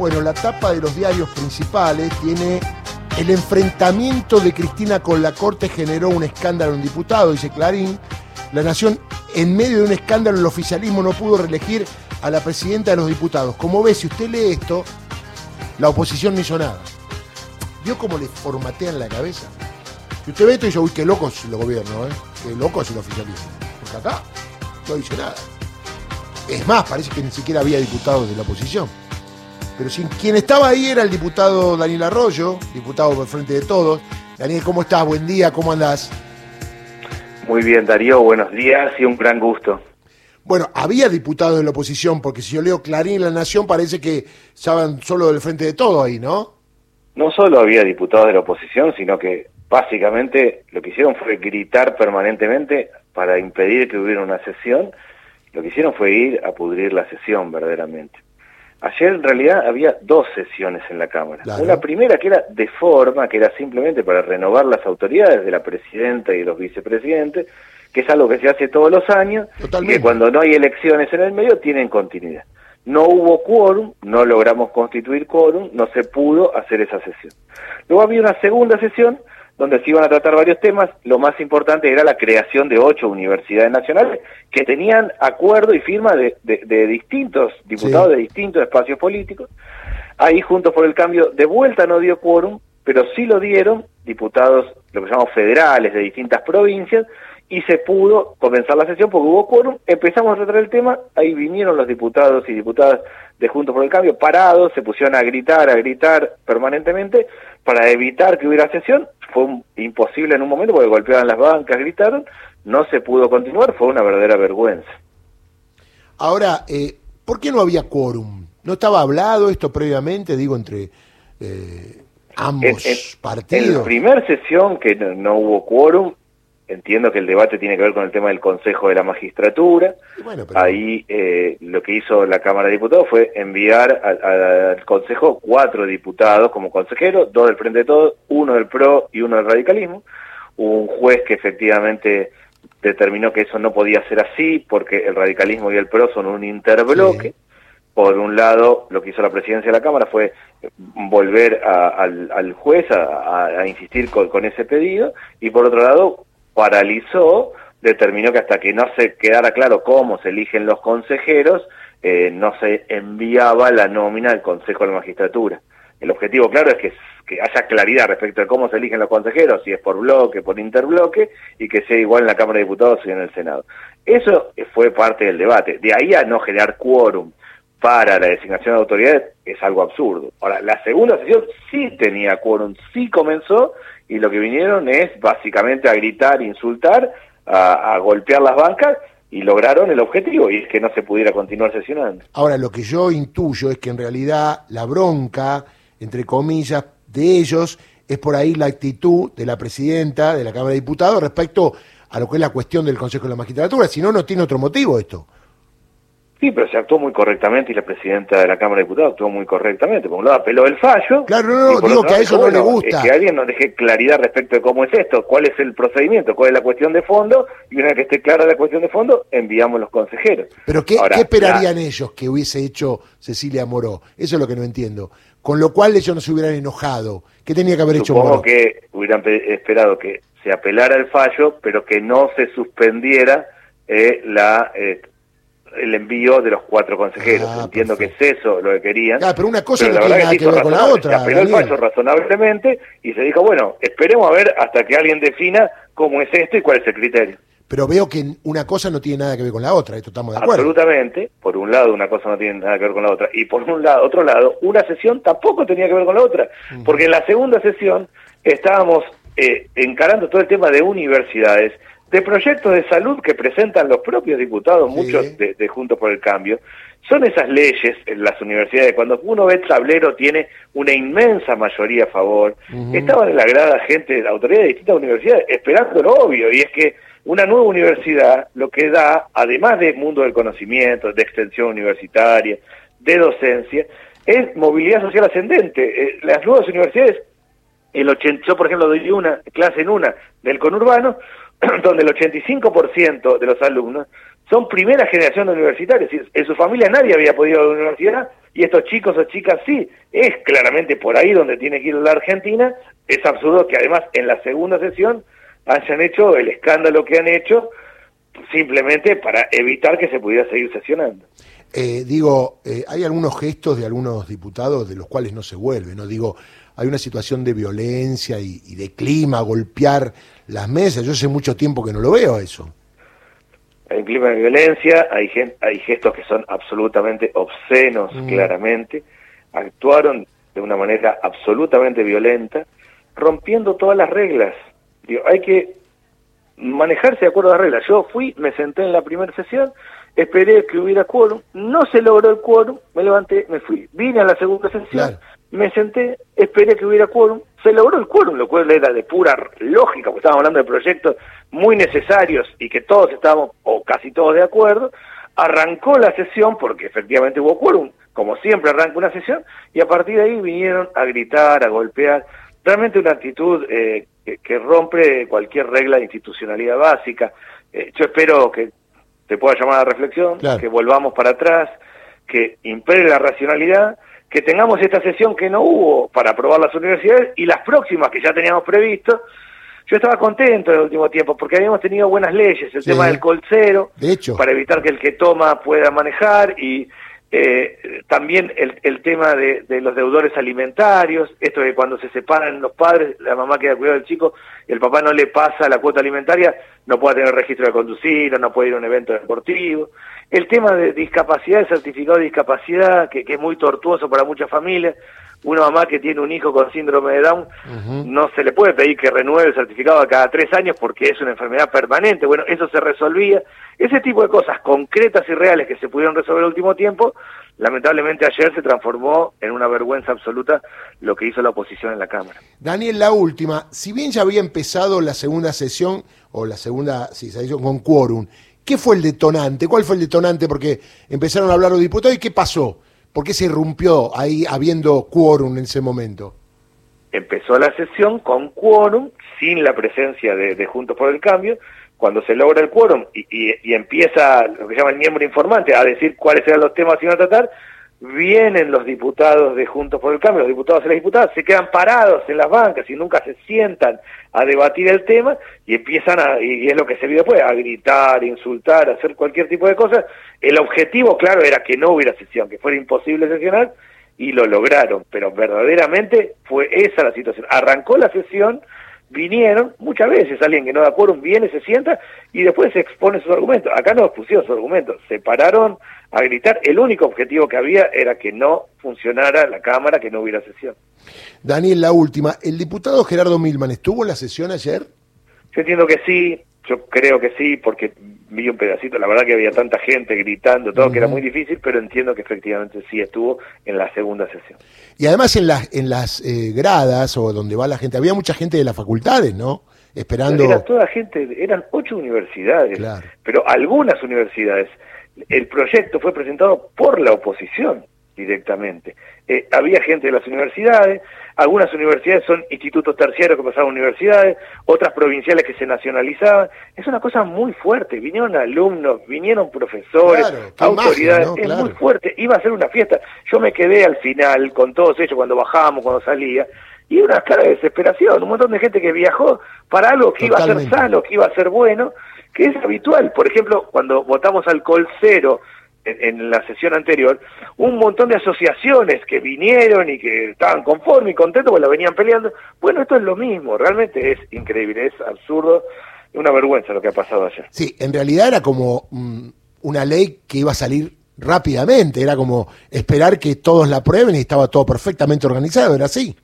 Bueno, la tapa de los diarios principales tiene el enfrentamiento de Cristina con la Corte generó un escándalo en diputado, dice Clarín. La Nación, en medio de un escándalo, el oficialismo no pudo reelegir a la presidenta de los diputados. Como ve, si usted lee esto, la oposición no hizo nada. ¿Vio cómo le formatean la cabeza? Si usted ve esto, dice, uy, qué locos los gobiernos, ¿eh? Qué loco es el oficialismo. Porque acá no dice nada. Es más, parece que ni siquiera había diputados de la oposición. Pero sin, quien estaba ahí era el diputado Daniel Arroyo, diputado por frente de todos. Daniel, ¿cómo estás? Buen día, ¿cómo andás? Muy bien, Darío, buenos días y un gran gusto. Bueno, había diputados de la oposición, porque si yo leo Clarín en La Nación parece que estaban solo del frente de todo ahí, ¿no? No solo había diputados de la oposición, sino que básicamente lo que hicieron fue gritar permanentemente para impedir que hubiera una sesión. Lo que hicieron fue ir a pudrir la sesión verdaderamente. Ayer en realidad había dos sesiones en la Cámara. Una primera que era de forma, que era simplemente para renovar las autoridades de la presidenta y de los vicepresidentes, que es algo que se hace todos los años, y que cuando no hay elecciones en el medio tienen continuidad. No hubo quórum, no logramos constituir quórum, no se pudo hacer esa sesión. Luego había una segunda sesión donde se iban a tratar varios temas. Lo más importante era la creación de ocho universidades nacionales que tenían acuerdo y firma de, distintos diputados de distintos espacios políticos. Ahí, Juntos por el Cambio, de vuelta no dio quórum, pero sí lo dieron diputados, lo que llamamos federales, de distintas provincias, y se pudo comenzar la sesión porque hubo quórum, empezamos a tratar el tema, ahí vinieron los diputados y diputadas de Juntos por el Cambio parados, se pusieron a gritar, a gritar permanentemente para evitar que hubiera sesión, fue imposible en un momento porque golpeaban las bancas, gritaron, no se pudo continuar, fue una verdadera vergüenza. Ahora, eh, ¿por qué no había quórum? ¿No estaba hablado esto previamente, digo, entre eh, ambos partidos? En la primera sesión que no hubo quórum, entiendo que el debate tiene que ver con el tema del Consejo de la Magistratura. Ahí eh, lo que hizo la Cámara de Diputados fue enviar al Consejo cuatro diputados como consejeros, dos del Frente de Todos, uno del PRO y uno del Radicalismo. Un juez que efectivamente determinó que eso no podía ser así porque el radicalismo y el PRO son un interbloque. Por un lado, lo que hizo la presidencia de la Cámara fue volver al, juez a, insistir con, ese pedido y por otro lado paralizó, determinó que hasta que no se quedara claro cómo se eligen los consejeros, eh, no se enviaba la nómina del Consejo de la Magistratura. El objetivo, claro, es que, que, haya claridad respecto de cómo se eligen los consejeros, si es por bloque, por interbloque, y que sea igual en la Cámara de Diputados y en el Senado. Eso fue parte del debate. De ahí a no generar quórum para la designación de autoridades es algo absurdo. Ahora, la segunda sesión sí tenía quórum, sí comenzó, y lo que vinieron es básicamente a gritar, insultar, a, golpear las bancas, y lograron el objetivo, y es que no se pudiera continuar sesionando. Ahora, lo que yo intuyo es que en realidad la bronca, entre comillas, de ellos es por ahí la actitud de la presidenta de la Cámara de Diputados respecto a lo que es la cuestión del Consejo de la Magistratura, si no, no tiene otro motivo esto. Sí, pero se actuó muy correctamente y la presidenta de la Cámara de Diputados actuó muy correctamente. Por un lado apeló el fallo. Claro, no, no, digo que a eso no le gusta. que alguien nos deje claridad respecto de cómo es esto, cuál es el procedimiento, cuál es la cuestión de fondo, y una vez que esté clara la cuestión de fondo, enviamos los consejeros. Pero ¿qué, esperarían ellos que hubiese hecho Cecilia Moró? Eso es lo que no entiendo. Con lo cual ellos no se hubieran enojado. ¿Qué tenía que haber hecho Moró? Supongo que hubieran esperado que se apelara el fallo, pero que no se suspendiera eh, la... Eh, el envío de los cuatro consejeros. Ah, Entiendo que es eso lo que querían. pero una cosa no tiene nada que, ver con la otra. Se el fallo razonablemente y se dijo, bueno, esperemos a ver hasta que alguien defina cómo es esto y cuál es el criterio. Pero veo que una cosa no tiene nada que ver con la otra, esto estamos de acuerdo. Absolutamente, por un lado una cosa no tiene nada que ver con la otra, y por un lado, otro lado, una sesión tampoco tenía que ver con la otra, porque en la segunda sesión estábamos eh, encarando todo el tema de universidades, de proyectos de salud que presentan los propios diputados, muchos de, de, Juntos por el Cambio, son esas leyes en las universidades. Cuando uno ve tablero tiene una inmensa mayoría a favor. Estaban en la grada gente de la autoridad de distintas universidades esperando lo obvio, y es que una nueva universidad lo que da, además del mundo del conocimiento, de extensión universitaria, de docencia, es movilidad social ascendente. Eh, las nuevas universidades, el 80, yo por ejemplo doy una clase en una del conurbano, donde el 85% de los alumnos son primera generación de universitarios. En su familia nadie había podido ir a la universidad y estos chicos o chicas sí, es claramente por ahí donde tiene que ir la Argentina, es absurdo que además en la segunda sesión hayan hecho el escándalo que han hecho simplemente para evitar que se pudiera seguir sesionando. Eh, digo, eh, hay algunos gestos de algunos diputados de los cuales no se vuelve, ¿no? Digo, hay una situación de violencia y, de clima, golpear las mesas. Yo hace mucho tiempo que no lo veo eso. Hay un clima de violencia, hay, hay gestos que son absolutamente obscenos, mm. claramente. Actuaron de una manera absolutamente violenta, rompiendo todas las reglas. Digo, hay que manejarse de acuerdo a las reglas. Yo fui, me senté en la primera sesión, esperé que hubiera quórum, no se logró el quórum, me levanté, me fui. Vine a la segunda sesión, me senté, esperé que hubiera quórum, se logró el quórum, lo cual era de pura lógica, porque estábamos hablando de proyectos muy necesarios y que todos estábamos, o casi todos de acuerdo, arrancó la sesión, porque efectivamente hubo quórum, como siempre arranca una sesión, y a partir de ahí vinieron a gritar, a golpear, realmente una actitud eh, que, rompe cualquier regla de institucionalidad básica. Eh, yo espero que te pueda llamar a la reflexión, que volvamos para atrás, que impere la racionalidad, que tengamos esta sesión que no hubo para aprobar las universidades y las próximas que ya teníamos previsto. Yo estaba contento en el último tiempo porque habíamos tenido buenas leyes, el tema del colcero, de hecho. para evitar que el que toma pueda manejar y eh, también el, el tema de, de, los deudores alimentarios, esto de cuando se separan los padres, la mamá queda cuidado del chico y el papá no le pasa la cuota alimentaria, no puede tener registro de conducir o no puede ir a un evento deportivo. El tema de discapacidad, el certificado de discapacidad, que, que es muy tortuoso para muchas familias, una mamá que tiene un hijo con síndrome de Down, no se le puede pedir que renueve el certificado cada tres años porque es una enfermedad permanente. Bueno, eso se resolvía. Ese tipo de cosas concretas y reales que se pudieron resolver en el último tiempo, lamentablemente ayer se transformó en una vergüenza absoluta lo que hizo la oposición en la Cámara. Daniel, la última. Si bien ya había empezado la segunda sesión, o la segunda sí, sesión con quórum, ¿qué fue el detonante? ¿Cuál fue el detonante? Porque empezaron a hablar los diputados y ¿qué pasó? ¿Por qué se irrumpió ahí habiendo quórum en ese momento? Empezó la sesión con quórum, sin la presencia de, Juntos por el Cambio. Cuando se logra el quórum y, y, empieza lo que llama el miembro informante a decir cuáles eran los temas que iban a tratar, vienen los diputados de Juntos por el Cambio, los diputados y las diputadas, se quedan parados en las bancas y nunca se sientan a debatir el tema y empiezan a, y es lo que se vio después, a gritar, insultar, hacer cualquier tipo de cosas. El objetivo, claro, era que no hubiera sesión, que fuera imposible sesionar y lo lograron, pero verdaderamente fue esa la situación. Arrancó la sesión, vinieron, muchas veces alguien que no da quórum viene, se sienta y después se expone sus argumentos. Acá no pusieron sus argumentos, se pararon a gritar. El único objetivo que había era que no funcionara la Cámara, que no hubiera sesión. Daniel, la última. ¿El diputado Gerardo Milman estuvo en la sesión ayer? Yo entiendo que sí, yo creo que sí, porque vi un pedacito, la verdad que había tanta gente gritando, todo, que era muy difícil, pero entiendo que efectivamente sí estuvo en la segunda sesión. Y además en las, en las eh, gradas o donde va la gente, había mucha gente de las facultades, ¿no? Esperando... Era toda gente, eran ocho universidades, pero algunas universidades, el proyecto fue presentado por la oposición directamente. Eh, había gente de las universidades, algunas universidades son institutos terciarios que pasaban a universidades, otras provinciales que se nacionalizaban. Es una cosa muy fuerte. Vinieron alumnos, vinieron profesores, autoridades. es muy fuerte. Iba a ser una fiesta. Yo me quedé al final con todos ellos cuando bajábamos, cuando salía. Y una cara de desesperación, un montón de gente que viajó para algo que iba a ser sano, que iba a ser bueno, que es habitual. Por ejemplo, cuando votamos alcohol cero, en, la sesión anterior, un montón de asociaciones que vinieron y que estaban conformes y contentos porque la venían peleando. Bueno, esto es lo mismo, realmente es increíble, es absurdo, una vergüenza lo que ha pasado ayer. Sí, en realidad era como mm, una ley que iba a salir rápidamente, era como esperar que todos la aprueben y estaba todo perfectamente organizado, era así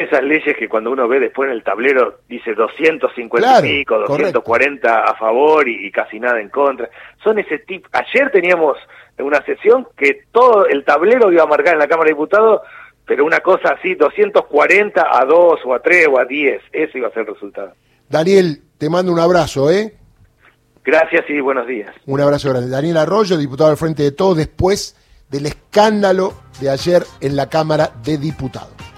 esas leyes que cuando uno ve después en el tablero dice 250 y pico, 240 a favor y, casi nada en contra. Son ese tipo. Ayer teníamos una sesión que todo el tablero iba a marcar en la Cámara de Diputados, pero una cosa así, 240 a 2 o a 3 o a 10. Ese iba a ser el resultado. Daniel, te mando un abrazo, ¿eh? Gracias y buenos días. Un abrazo grande. Daniel Arroyo, diputado del Frente de Todos, después del escándalo de ayer en la Cámara de Diputados.